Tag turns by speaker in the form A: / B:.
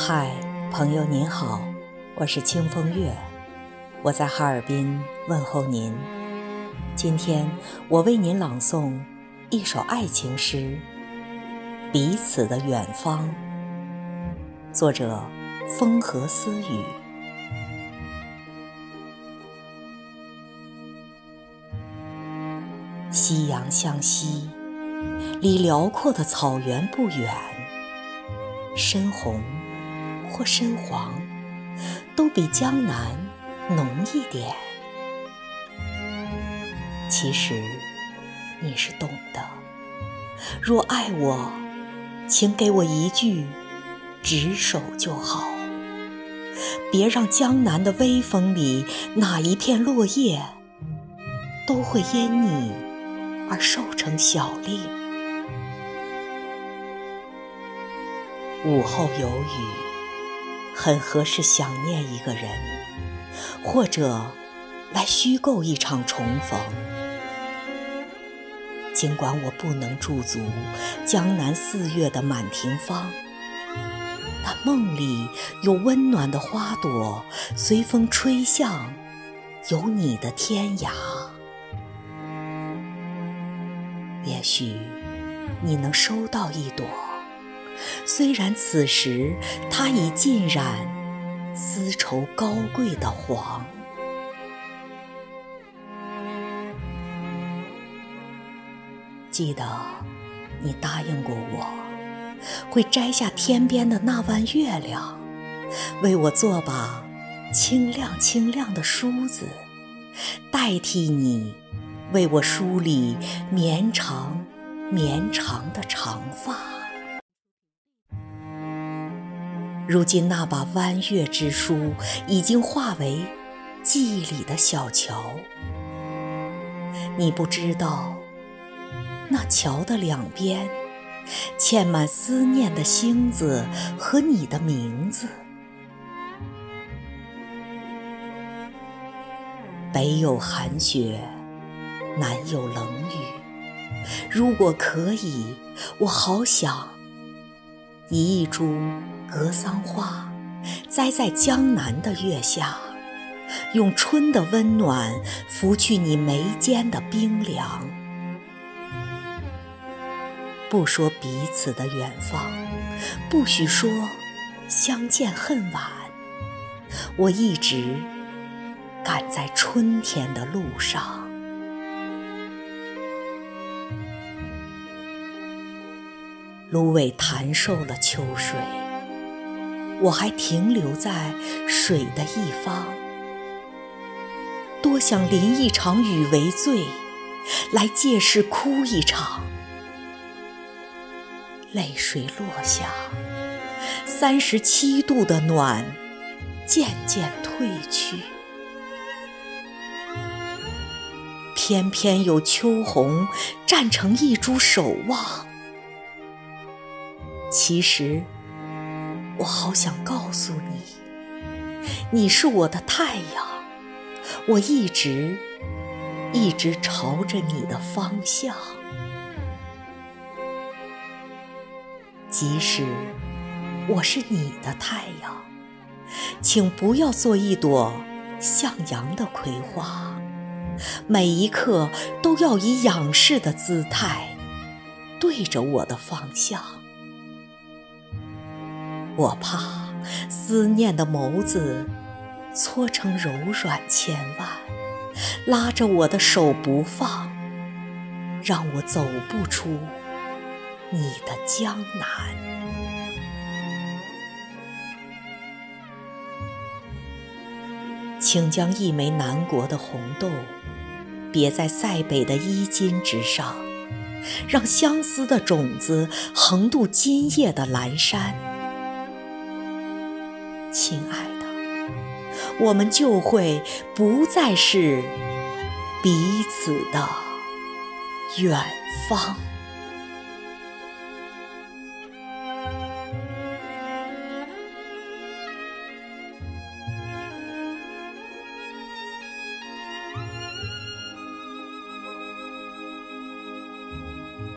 A: 嗨，朋友您好，我是清风月，我在哈尔滨问候您。今天我为您朗诵一首爱情诗《彼此的远方》，作者风和私语。夕阳向西，离辽阔的草原不远，深红或深黄，都比江南浓一点。其实你是懂的，若爱我，请给我一句执手就好，别让江南的微风里哪一片落叶都会因你而瘦成小粒。午后有雨，很合适想念一个人，或者来虚构一场重逢。尽管我不能驻足江南四月的满庭芳，但梦里有温暖的花朵随风吹向有你的天涯。也许你能收到一朵，虽然此时它已浸染丝绸高贵的黄。记得你答应过我，会摘下天边的那弯月亮，为我做把清亮清亮的梳子，代替你为我梳理绵长绵长的长发。如今那把弯月之书已经化为记忆里的小桥，你不知道。那桥的两边，嵌满思念的星子和你的名字。北有寒雪，南有冷雨。如果可以，我好想一株格桑花，栽在江南的月下，用春的温暖拂去你眉间的冰凉。不说彼此的远方，不许说相见恨晚。我一直赶在春天的路上。芦苇弹瘦了秋水，我还停留在水的一方。多想淋一场雨为醉，来借势哭一场。泪水落下，三十七度的暖渐渐褪去，偏偏有秋红站成一株守望。其实，我好想告诉你，你是我的太阳，我一直一直朝着你的方向。即使我是你的太阳，请不要做一朵向阳的葵花，每一刻都要以仰视的姿态对着我的方向。我怕思念的眸子搓成柔软千万，拉着我的手不放，让我走不出。你的江南，请将一枚南国的红豆别在塞北的衣襟之上，让相思的种子横渡今夜的阑珊。亲爱的，我们就会不再是彼此的远方。